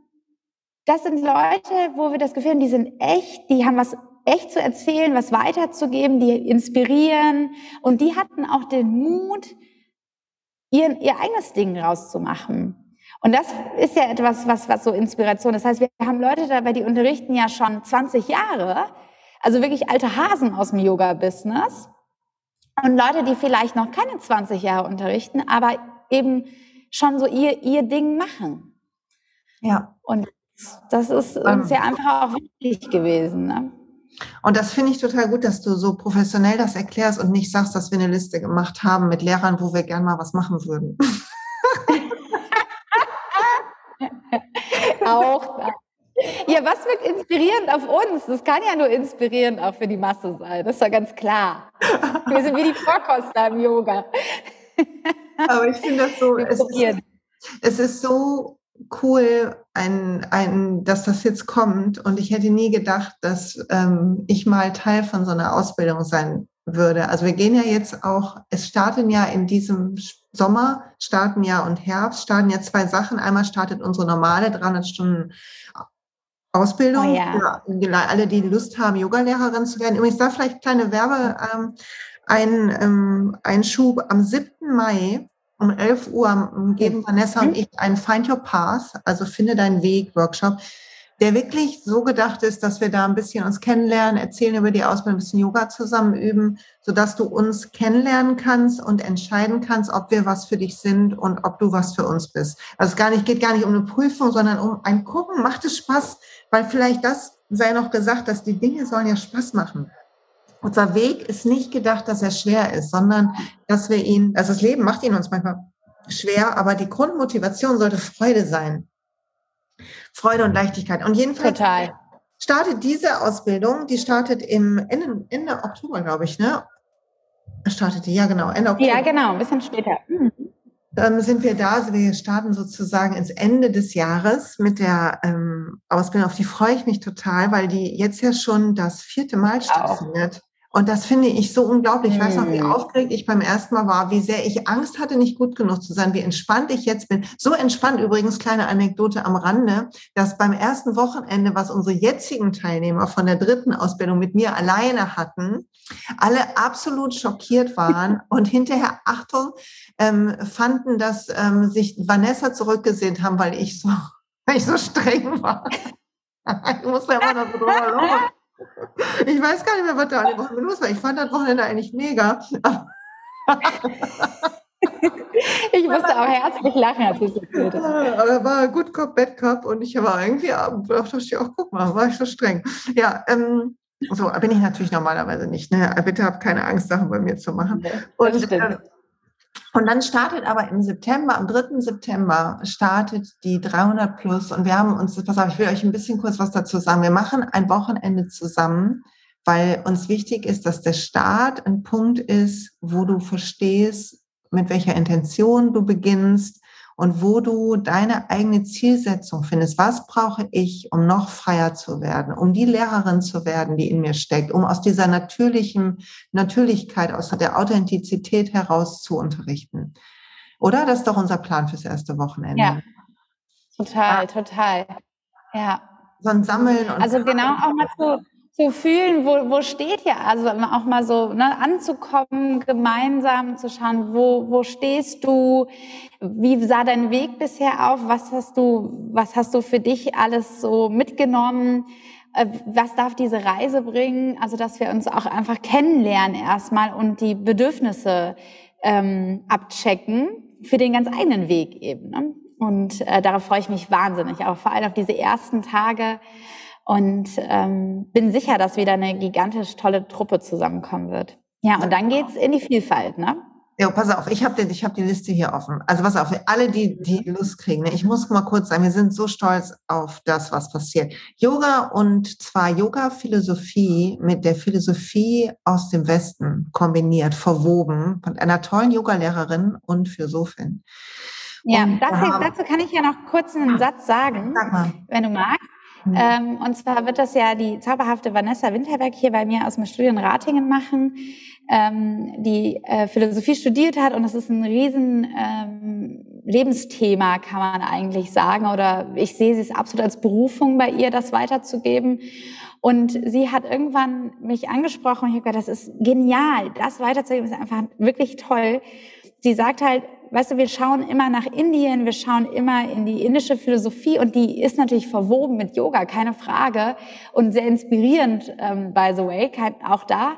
das sind Leute, wo wir das Gefühl haben, die sind echt, die haben was echt zu erzählen, was weiterzugeben, die inspirieren und die hatten auch den Mut, ihr, ihr eigenes Ding rauszumachen. Und das ist ja etwas, was, was so Inspiration. Das heißt, wir haben Leute dabei, die unterrichten ja schon 20 Jahre, also wirklich alte Hasen aus dem Yoga-Business. Und Leute, die vielleicht noch keine 20 Jahre unterrichten, aber eben schon so ihr, ihr Ding machen. Ja. Und das ist uns ja einfach auch wichtig gewesen. Ne? Und das finde ich total gut, dass du so professionell das erklärst und nicht sagst, dass wir eine Liste gemacht haben mit Lehrern, wo wir gern mal was machen würden. (laughs) auch. Ja, was wird inspirierend auf uns? Das kann ja nur inspirierend auch für die Masse sein. Das ist ja ganz klar. Wir sind wie die Vorkoster im Yoga. Aber ich finde das so, es ist, es ist so cool, ein, ein, dass das jetzt kommt. Und ich hätte nie gedacht, dass ähm, ich mal Teil von so einer Ausbildung sein würde. Also wir gehen ja jetzt auch, es starten ja in diesem Sommer, starten ja und Herbst, starten ja zwei Sachen. Einmal startet unsere normale 300 Stunden Ausbildung oh ja. für alle, die Lust haben, Yogalehrerin zu werden. Übrigens da vielleicht kleine Werbe, ähm, ein ähm, Einschub am 7. Mai um 11 Uhr geben Vanessa und ich einen Find Your Path, also finde deinen Weg Workshop. der wirklich so gedacht ist, dass wir da ein bisschen uns kennenlernen, erzählen über die Ausbildung, ein bisschen Yoga zusammen üben, sodass du uns kennenlernen kannst und entscheiden kannst, ob wir was für dich sind und ob du was für uns bist. Also es gar nicht, geht gar nicht um eine Prüfung, sondern um ein Gucken, macht es Spaß, weil vielleicht das sei noch gesagt, dass die Dinge sollen ja Spaß machen. Unser Weg ist nicht gedacht, dass er schwer ist, sondern dass wir ihn, also das Leben macht ihn uns manchmal schwer, aber die Grundmotivation sollte Freude sein. Freude und Leichtigkeit. Und jedenfalls Total. startet diese Ausbildung, die startet im Ende, Ende Oktober, glaube ich, ne? Startete, ja genau, Ende Oktober. Ja, genau, ein bisschen später. Mhm. Dann sind wir da, also wir starten sozusagen ins Ende des Jahres mit der ähm, Ausbildung. Auf die freue ich mich total, weil die jetzt ja schon das vierte Mal stattfindet. Und das finde ich so unglaublich. Ich weiß noch, wie hm. aufgeregt ich beim ersten Mal war, wie sehr ich Angst hatte, nicht gut genug zu sein, wie entspannt ich jetzt bin. So entspannt übrigens, kleine Anekdote am Rande, dass beim ersten Wochenende, was unsere jetzigen Teilnehmer von der dritten Ausbildung mit mir alleine hatten, alle absolut schockiert waren (laughs) und hinterher, Achtung, ähm, fanden, dass ähm, sich Vanessa zurückgesehen haben, weil ich so, (laughs) weil ich so streng war. (laughs) ich musste immer noch so drüber ich weiß gar nicht mehr, was da an dem Wochenende los war. Ich fand das Wochenende eigentlich mega. ich musste auch herzlich lachen, als ich erzählt habe. Aber war Good Cop, Bad Cop und ich war irgendwie, dachte ich auch, guck mal, war ich so streng. Ja, ähm, so bin ich natürlich normalerweise nicht. Ne? Bitte habt keine Angst, Sachen bei mir zu machen. Und, äh, und dann startet aber im September, am 3. September startet die 300 Plus und wir haben uns, pass auf, ich will euch ein bisschen kurz was dazu sagen. Wir machen ein Wochenende zusammen, weil uns wichtig ist, dass der Start ein Punkt ist, wo du verstehst, mit welcher Intention du beginnst, und wo du deine eigene Zielsetzung findest. Was brauche ich, um noch freier zu werden, um die Lehrerin zu werden, die in mir steckt, um aus dieser natürlichen Natürlichkeit, aus der Authentizität heraus zu unterrichten? Oder? Das ist doch unser Plan fürs erste Wochenende. Ja, total, ja. total. Ja. So ein Sammeln. Und also genau auch mal zu, zu fühlen, wo, wo steht ihr? Also auch mal so ne, anzukommen, gemeinsam zu schauen, wo, wo stehst du? Wie sah dein Weg bisher auf? Was hast du, was hast du für dich alles so mitgenommen? Äh, was darf diese Reise bringen? Also, dass wir uns auch einfach kennenlernen erstmal und die Bedürfnisse ähm, abchecken für den ganz eigenen Weg eben. Ne? Und äh, darauf freue ich mich wahnsinnig, auch vor allem auf diese ersten Tage und ähm, bin sicher, dass wieder eine gigantisch tolle Truppe zusammenkommen wird. Ja, und dann geht's in die Vielfalt, ne? Ja, pass auf, ich habe hab die Liste hier offen. Also pass auf, alle, die, die Lust kriegen. Ne? Ich muss mal kurz sagen, wir sind so stolz auf das, was passiert. Yoga und zwar Yoga-Philosophie mit der Philosophie aus dem Westen kombiniert, verwoben von einer tollen Yogalehrerin und Philosophin. Ja, dazu, dazu kann ich ja noch kurz einen Satz sagen, Sag wenn du magst. Mhm. Ähm, und zwar wird das ja die zauberhafte Vanessa Winterberg hier bei mir aus dem Studium Ratingen machen, ähm, die äh, Philosophie studiert hat und das ist ein riesen ähm, Lebensthema, kann man eigentlich sagen. Oder ich sehe sie es absolut als Berufung bei ihr, das weiterzugeben. Und sie hat irgendwann mich angesprochen und ich habe gesagt, das ist genial, das weiterzugeben ist einfach wirklich toll. Sie sagt halt, weißt du, wir schauen immer nach Indien, wir schauen immer in die indische Philosophie und die ist natürlich verwoben mit Yoga, keine Frage und sehr inspirierend, ähm, by the way, auch da.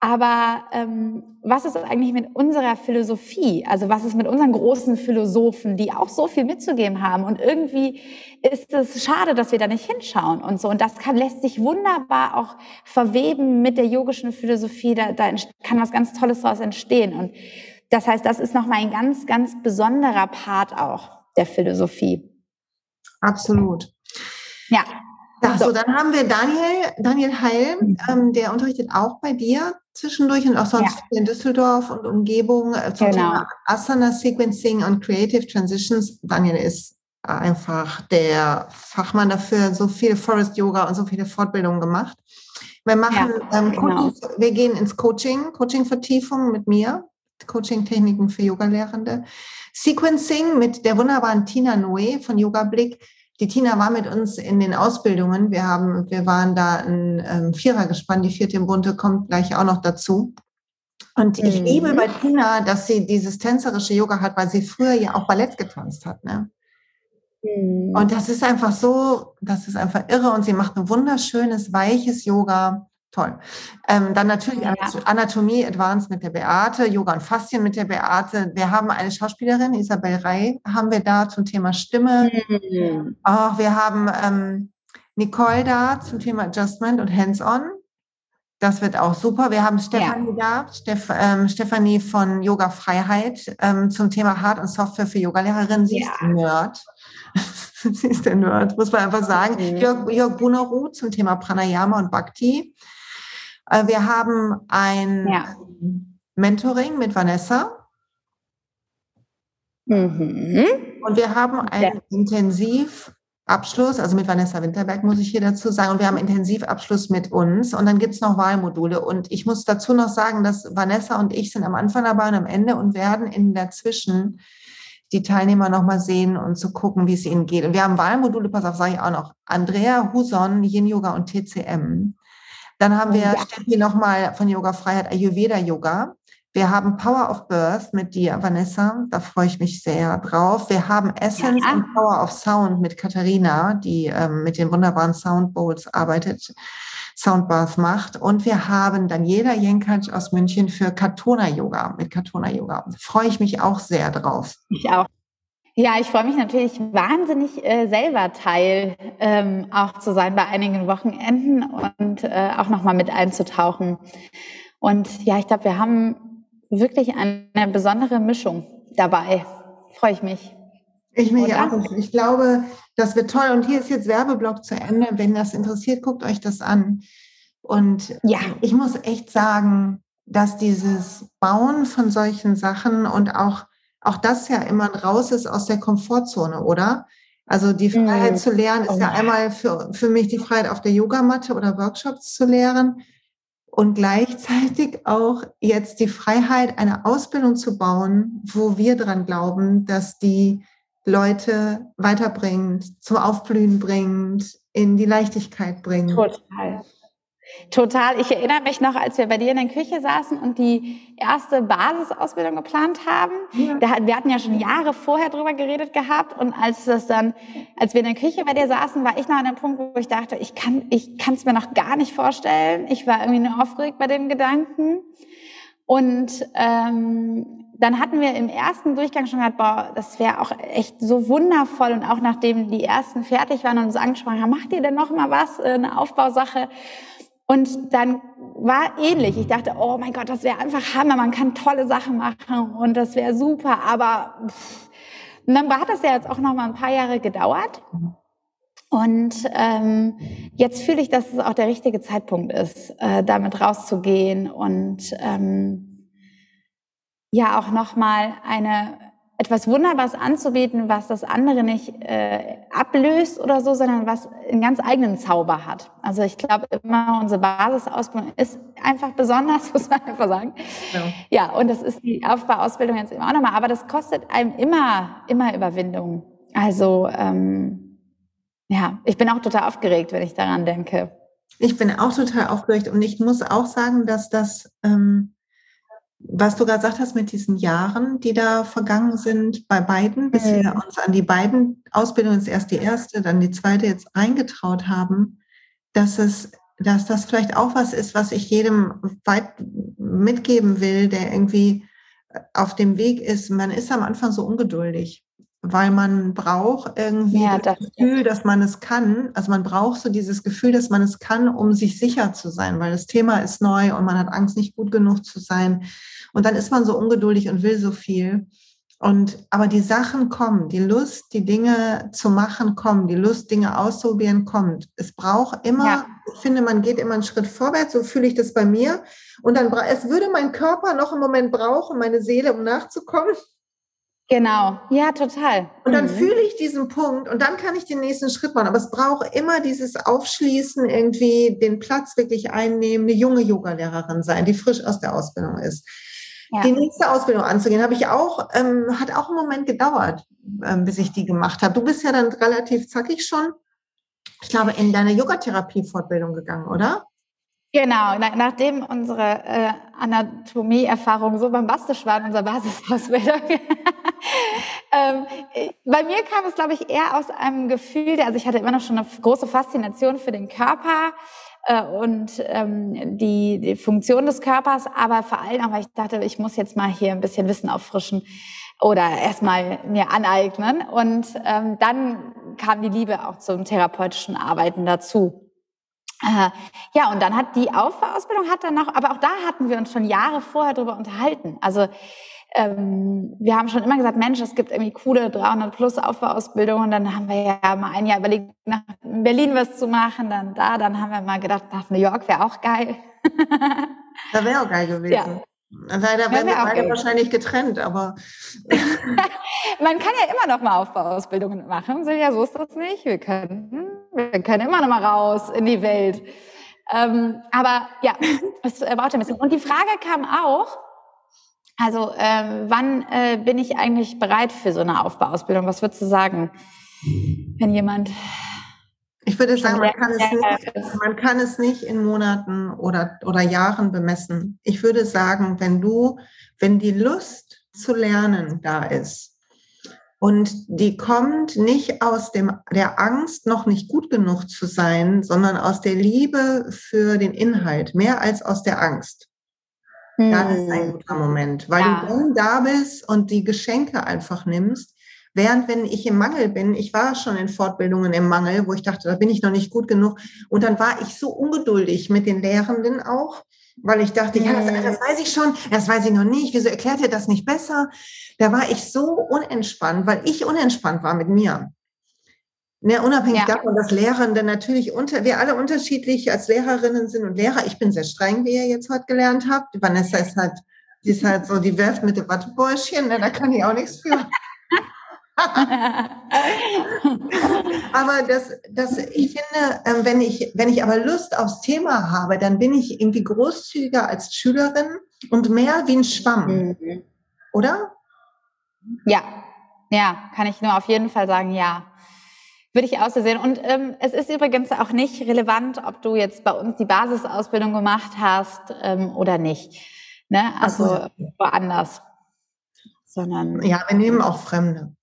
Aber ähm, was ist eigentlich mit unserer Philosophie? Also was ist mit unseren großen Philosophen, die auch so viel mitzugeben haben? Und irgendwie ist es schade, dass wir da nicht hinschauen und so. Und das kann, lässt sich wunderbar auch verweben mit der yogischen Philosophie. Da, da kann was ganz Tolles daraus entstehen. Und das heißt, das ist nochmal ein ganz, ganz besonderer Part auch der Philosophie. Absolut. Ja. Ja, so, dann haben wir Daniel, Daniel Heil, mhm. ähm, der unterrichtet auch bei dir zwischendurch und auch sonst ja. in Düsseldorf und Umgebung äh, zum genau. Thema Asana Sequencing und Creative Transitions. Daniel ist einfach der Fachmann dafür, so viel Forest Yoga und so viele Fortbildungen gemacht. Wir machen, ja, ähm, genau. wir gehen ins Coaching, Coaching-Vertiefung mit mir. Coaching-Techniken für Yogalehrende. Sequencing mit der wunderbaren Tina Noe von Yoga Blick. Die Tina war mit uns in den Ausbildungen. Wir haben, wir waren da ein ähm, Vierer gespannt. Die vierte im Bunte kommt gleich auch noch dazu. Und ich mhm. liebe bei Tina, dass sie dieses tänzerische Yoga hat, weil sie früher ja auch Ballett getanzt hat. Ne? Mhm. Und das ist einfach so, das ist einfach irre und sie macht ein wunderschönes, weiches Yoga. Toll. Ähm, dann natürlich ja. Anatomie Advanced mit der Beate, Yoga und Faszien mit der Beate. Wir haben eine Schauspielerin, Isabel Rey, haben wir da zum Thema Stimme. Mhm. Auch wir haben ähm, Nicole da zum Thema Adjustment und Hands-on. Das wird auch super. Wir haben Stefanie ja. da, Steff, ähm, Stefanie von Yoga Freiheit ähm, zum Thema Hard- und Software für Yogalehrerinnen. Sie ja. (laughs) ist ein Nerd. Sie ist der Nerd, muss man einfach sagen. Mhm. Jörg, Jörg Bunaru zum Thema Pranayama und Bhakti. Äh, wir haben ein ja. Mentoring mit Vanessa. Mhm. Und wir haben ein ja. Intensiv Abschluss, also mit Vanessa Winterberg muss ich hier dazu sagen, und wir haben Intensivabschluss mit uns und dann gibt es noch Wahlmodule. Und ich muss dazu noch sagen, dass Vanessa und ich sind am Anfang dabei und am Ende und werden in dazwischen die Teilnehmer nochmal sehen und zu gucken, wie es ihnen geht. Und wir haben Wahlmodule, pass auf, sage ich auch noch, Andrea Huson, Yin Yoga und TCM. Dann haben wir ja. Steffi nochmal von Yoga Freiheit Ayurveda Yoga. Wir haben Power of Birth mit dir, Vanessa. Da freue ich mich sehr drauf. Wir haben Essence ja. und Power of Sound mit Katharina, die ähm, mit den wunderbaren Sound Bowls arbeitet, Soundbath macht. Und wir haben Daniela Jenkac aus München für Katona Yoga, mit Katona Yoga. Da freue ich mich auch sehr drauf. Ich auch. Ja, ich freue mich natürlich wahnsinnig äh, selber Teil ähm, auch zu sein bei einigen Wochenenden und äh, auch nochmal mit einzutauchen. Und ja, ich glaube, wir haben wirklich eine besondere Mischung dabei. Freue ich mich. Ich mich auch. Ich glaube, das wird toll. Und hier ist jetzt Werbeblock zu Ende. Wenn das interessiert, guckt euch das an. Und ja. ich muss echt sagen, dass dieses Bauen von solchen Sachen und auch, auch das ja immer raus ist aus der Komfortzone, oder? Also die Freiheit mhm. zu lernen ist oh. ja einmal für, für mich die Freiheit auf der Yogamatte oder Workshops zu lehren und gleichzeitig auch jetzt die Freiheit, eine Ausbildung zu bauen, wo wir dran glauben, dass die Leute weiterbringt, zum Aufblühen bringt, in die Leichtigkeit bringt. Total. Total. Ich erinnere mich noch, als wir bei dir in der Küche saßen und die erste Basisausbildung geplant haben. Ja. Da, wir hatten ja schon Jahre vorher drüber geredet gehabt und als das dann, als wir in der Küche bei dir saßen, war ich noch an dem Punkt, wo ich dachte, ich kann, ich kann es mir noch gar nicht vorstellen. Ich war irgendwie nur aufgeregt bei dem Gedanken. Und ähm, dann hatten wir im ersten Durchgang schon gedacht, boah, das wäre auch echt so wundervoll. Und auch nachdem die ersten fertig waren und uns angesprochen haben, macht ihr denn noch mal was, äh, eine Aufbausache? Und dann war ähnlich. Ich dachte, oh mein Gott, das wäre einfach Hammer. Man kann tolle Sachen machen und das wäre super. Aber pff. und dann hat das ja jetzt auch noch mal ein paar Jahre gedauert. Und ähm, jetzt fühle ich, dass es auch der richtige Zeitpunkt ist, äh, damit rauszugehen und ähm, ja auch noch mal eine etwas Wunderbares anzubieten, was das andere nicht äh, ablöst oder so, sondern was einen ganz eigenen Zauber hat. Also ich glaube immer, unsere Basisausbildung ist einfach besonders, (laughs) muss man einfach sagen. Ja, ja und das ist die Aufbauausbildung jetzt immer auch nochmal, aber das kostet einem immer, immer Überwindung. Also ähm, ja, ich bin auch total aufgeregt, wenn ich daran denke. Ich bin auch total aufgeregt und ich muss auch sagen, dass das... Ähm was du gerade gesagt hast mit diesen Jahren, die da vergangen sind bei beiden, bis mhm. wir uns an die beiden Ausbildungen, erst die erste, dann die zweite jetzt eingetraut haben, dass es, dass das vielleicht auch was ist, was ich jedem weit mitgeben will, der irgendwie auf dem Weg ist. Man ist am Anfang so ungeduldig weil man braucht irgendwie ja, das, das Gefühl, dass man es kann. Also man braucht so dieses Gefühl, dass man es kann, um sich sicher zu sein, weil das Thema ist neu und man hat Angst, nicht gut genug zu sein. Und dann ist man so ungeduldig und will so viel. Und aber die Sachen kommen, die Lust, die Dinge zu machen kommen, die Lust, Dinge auszuprobieren kommt. Es braucht immer, ja. ich finde, man geht immer einen Schritt vorwärts, so fühle ich das bei mir. Und dann es würde mein Körper noch einen Moment brauchen, meine Seele, um nachzukommen. Genau, ja, total. Und dann mhm. fühle ich diesen Punkt und dann kann ich den nächsten Schritt machen. Aber es braucht immer dieses Aufschließen, irgendwie den Platz wirklich einnehmen, eine junge Yogalehrerin sein, die frisch aus der Ausbildung ist. Ja. Die nächste Ausbildung anzugehen, habe ich auch, ähm, hat auch einen Moment gedauert, ähm, bis ich die gemacht habe. Du bist ja dann relativ zackig schon, ich glaube, in deine Yogatherapie-Fortbildung gegangen, oder? Genau, nach, nachdem unsere äh, Anatomie-Erfahrungen so bombastisch waren, unser Basisausbildung, (laughs) ähm, bei mir kam es, glaube ich, eher aus einem Gefühl, also ich hatte immer noch schon eine große Faszination für den Körper äh, und ähm, die, die Funktion des Körpers, aber vor allem auch, weil ich dachte, ich muss jetzt mal hier ein bisschen Wissen auffrischen oder erstmal mir aneignen. Und ähm, dann kam die Liebe auch zum therapeutischen Arbeiten dazu. Äh, ja, und dann hat die Aufbauausbildung hat dann noch, aber auch da hatten wir uns schon Jahre vorher drüber unterhalten. Also ähm, wir haben schon immer gesagt, Mensch, es gibt irgendwie coole 300 plus Aufbauausbildungen. Dann haben wir ja mal ein Jahr überlegt, nach Berlin was zu machen, dann da, dann haben wir mal gedacht, nach New York wäre auch geil. (laughs) da wäre auch geil gewesen. Ja. Leider werden wir beide geil. wahrscheinlich getrennt, aber. (laughs) Man kann ja immer noch mal Aufbauausbildungen machen. Silja, so ist das nicht. Wir können, wir können immer noch mal raus in die Welt. Ähm, aber ja, (laughs) es braucht ein bisschen. Und die Frage kam auch, also äh, wann äh, bin ich eigentlich bereit für so eine Aufbauausbildung? Was würdest du sagen, wenn jemand... Ich würde sagen, man kann, es nicht, man kann es nicht in Monaten oder, oder Jahren bemessen. Ich würde sagen, wenn du, wenn die Lust zu lernen da ist, und die kommt nicht aus dem, der Angst, noch nicht gut genug zu sein, sondern aus der Liebe für den Inhalt, mehr als aus der Angst. Mhm. Dann ist ein guter Moment, weil ja. du dann da bist und die Geschenke einfach nimmst. Während wenn ich im Mangel bin, ich war schon in Fortbildungen im Mangel, wo ich dachte, da bin ich noch nicht gut genug. Und dann war ich so ungeduldig mit den Lehrenden auch, weil ich dachte, ja, das, das weiß ich schon, das weiß ich noch nicht. Wieso erklärt ihr das nicht besser? Da war ich so unentspannt, weil ich unentspannt war mit mir. Ne, unabhängig ja. davon, dass Lehrende natürlich unter, wir alle unterschiedlich als Lehrerinnen sind und Lehrer. Ich bin sehr streng, wie ihr jetzt heute gelernt habt. Vanessa ist halt, die ist halt so, die werft mit dem Wattebäuschen, ne, da kann ich auch nichts für. Aber das, das, ich finde, ähm, wenn ich, wenn ich aber Lust aufs Thema habe, dann bin ich irgendwie großzügiger als Schülerin und mehr wie ein Schwamm. Mhm. Oder? Ja, ja, kann ich nur auf jeden Fall sagen, ja. Würde ich auch so sehen. Und ähm, es ist übrigens auch nicht relevant, ob du jetzt bei uns die Basisausbildung gemacht hast ähm, oder nicht. Ne? Also so. woanders. Sondern, ja, wir nehmen auch Fremde.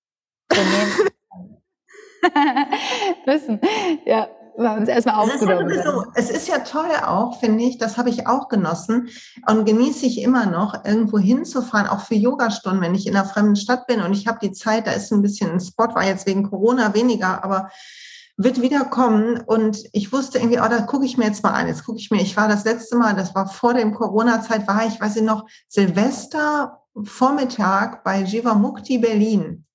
Wissen. Ja, wir uns erstmal aufgenommen. Es ist, so, es ist ja toll auch, finde ich, das habe ich auch genossen und genieße ich immer noch, irgendwo hinzufahren, auch für Yogastunden, wenn ich in einer fremden Stadt bin und ich habe die Zeit, da ist ein bisschen ein Spot, war jetzt wegen Corona weniger, aber wird wiederkommen und ich wusste irgendwie, oh, da gucke ich mir jetzt mal an. Jetzt gucke ich mir, ich war das letzte Mal, das war vor dem Corona-Zeit, war ich, weiß ich noch, Silvester Vormittag bei Jiva Mukti Berlin.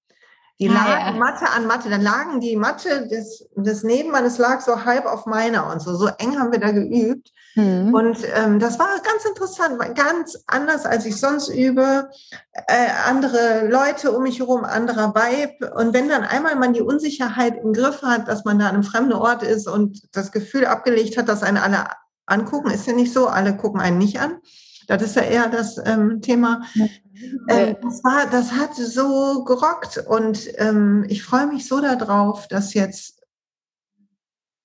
Die ah, lagen ja. Matte an Matte, da lagen die Matte des, des Nebenmannes lag so halb auf meiner und so. So eng haben wir da geübt. Mhm. Und ähm, das war ganz interessant, ganz anders, als ich sonst übe. Äh, andere Leute um mich herum, anderer Vibe. Und wenn dann einmal man die Unsicherheit im Griff hat, dass man da an einem fremden Ort ist und das Gefühl abgelegt hat, dass einen alle angucken, ist ja nicht so, alle gucken einen nicht an. Das ist ja eher das ähm, Thema. Ähm, das, war, das hat so gerockt und ähm, ich freue mich so darauf, dass jetzt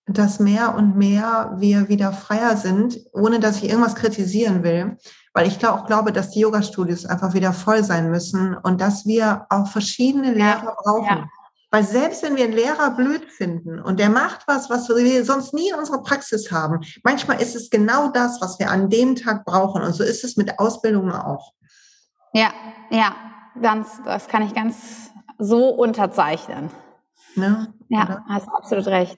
dass mehr und mehr wir wieder freier sind, ohne dass ich irgendwas kritisieren will, weil ich auch glaube, dass die Yoga-Studios einfach wieder voll sein müssen und dass wir auch verschiedene Lehrer brauchen. Ja. Weil selbst wenn wir einen Lehrer blöd finden und der macht was, was wir sonst nie in unserer Praxis haben, manchmal ist es genau das, was wir an dem Tag brauchen. Und so ist es mit Ausbildungen auch. Ja, ja, ganz, das kann ich ganz so unterzeichnen. Ne? Ja, oder? hast absolut recht.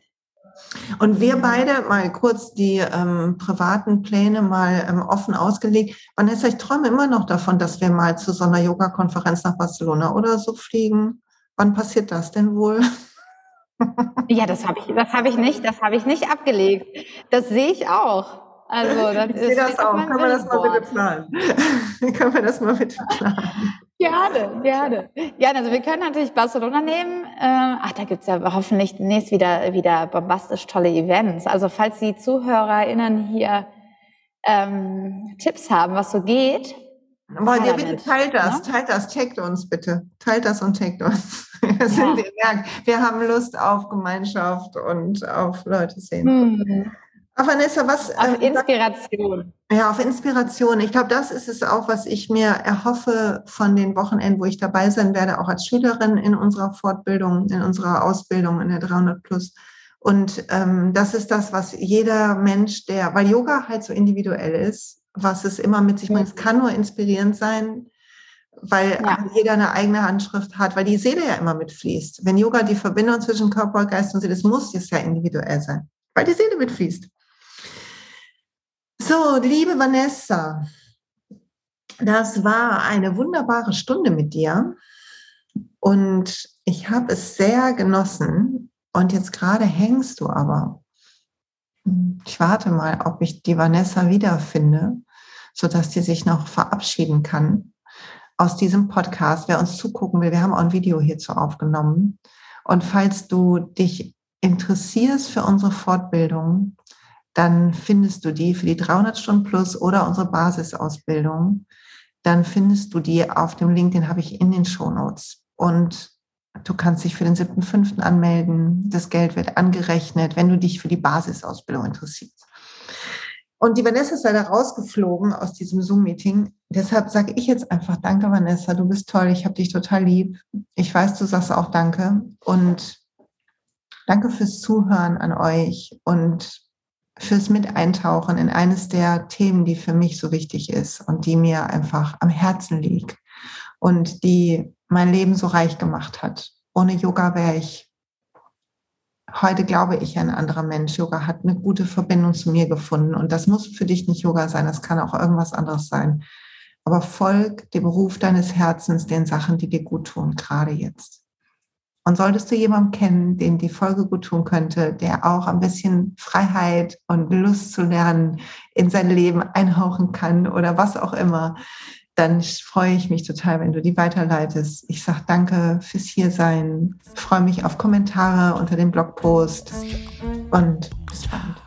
Und wir beide, mal kurz die ähm, privaten Pläne mal ähm, offen ausgelegt. Vanessa, ich träume immer noch davon, dass wir mal zu so einer Yoga-Konferenz nach Barcelona oder so fliegen. Wann passiert das denn wohl? Ja, das habe ich, das habe ich nicht, das habe ich nicht abgelegt. Das sehe ich auch. Also, das ich sehe das auch. Können wir das mal bitte planen? (laughs) können wir das mal bitte planen? Gerne, gerne. Ja, also wir können natürlich Barcelona nehmen. Ähm, ach, da gibt's ja hoffentlich demnächst wieder, wieder bombastisch tolle Events. Also falls die ZuhörerInnen hier ähm, Tipps haben, was so geht. Aber ihr bitte teilt das, ne? teilt das, taggt uns bitte. Teilt das und taggt uns. (laughs) Wir, ja. wir haben Lust auf Gemeinschaft und auf Leute sehen. Hm. Ach, Vanessa, was? Auf ähm, Inspiration. Ja, auf Inspiration. Ich glaube, das ist es auch, was ich mir erhoffe von den Wochenenden, wo ich dabei sein werde, auch als Schülerin in unserer Fortbildung, in unserer Ausbildung in der 300 Plus. Und ähm, das ist das, was jeder Mensch, der, weil Yoga halt so individuell ist, was es immer mit sich bringt, es kann nur inspirierend sein, weil ja. jeder eine eigene Handschrift hat, weil die Seele ja immer mitfließt. Wenn Yoga die Verbindung zwischen Körper, Geist und Seele ist, muss es ja individuell sein, weil die Seele mitfließt. So, liebe Vanessa, das war eine wunderbare Stunde mit dir und ich habe es sehr genossen. Und jetzt gerade hängst du aber. Ich warte mal, ob ich die Vanessa wiederfinde, sodass sie sich noch verabschieden kann aus diesem Podcast. Wer uns zugucken will, wir haben auch ein Video hierzu aufgenommen. Und falls du dich interessierst für unsere Fortbildung, dann findest du die für die 300 Stunden Plus oder unsere Basisausbildung. Dann findest du die auf dem Link, den habe ich in den Show Notes. Und du kannst dich für den 7.5. anmelden. Das Geld wird angerechnet, wenn du dich für die Basisausbildung interessierst. Und die Vanessa ist leider rausgeflogen aus diesem Zoom-Meeting. Deshalb sage ich jetzt einfach Danke, Vanessa. Du bist toll. Ich habe dich total lieb. Ich weiß, du sagst auch Danke. Und danke fürs Zuhören an euch und fürs Miteintauchen in eines der Themen, die für mich so wichtig ist und die mir einfach am Herzen liegt und die mein Leben so reich gemacht hat. Ohne Yoga wäre ich heute glaube ich, ein anderer Mensch. Yoga hat eine gute Verbindung zu mir gefunden. Und das muss für dich nicht Yoga sein, das kann auch irgendwas anderes sein. Aber folg dem Ruf deines Herzens, den Sachen, die dir gut tun, gerade jetzt. Und solltest du jemanden kennen, dem die Folge gut tun könnte, der auch ein bisschen Freiheit und Lust zu lernen in sein Leben einhauchen kann oder was auch immer, dann freue ich mich total, wenn du die weiterleitest. Ich sage danke fürs Hiersein, freue mich auf Kommentare unter dem Blogpost und bis bald.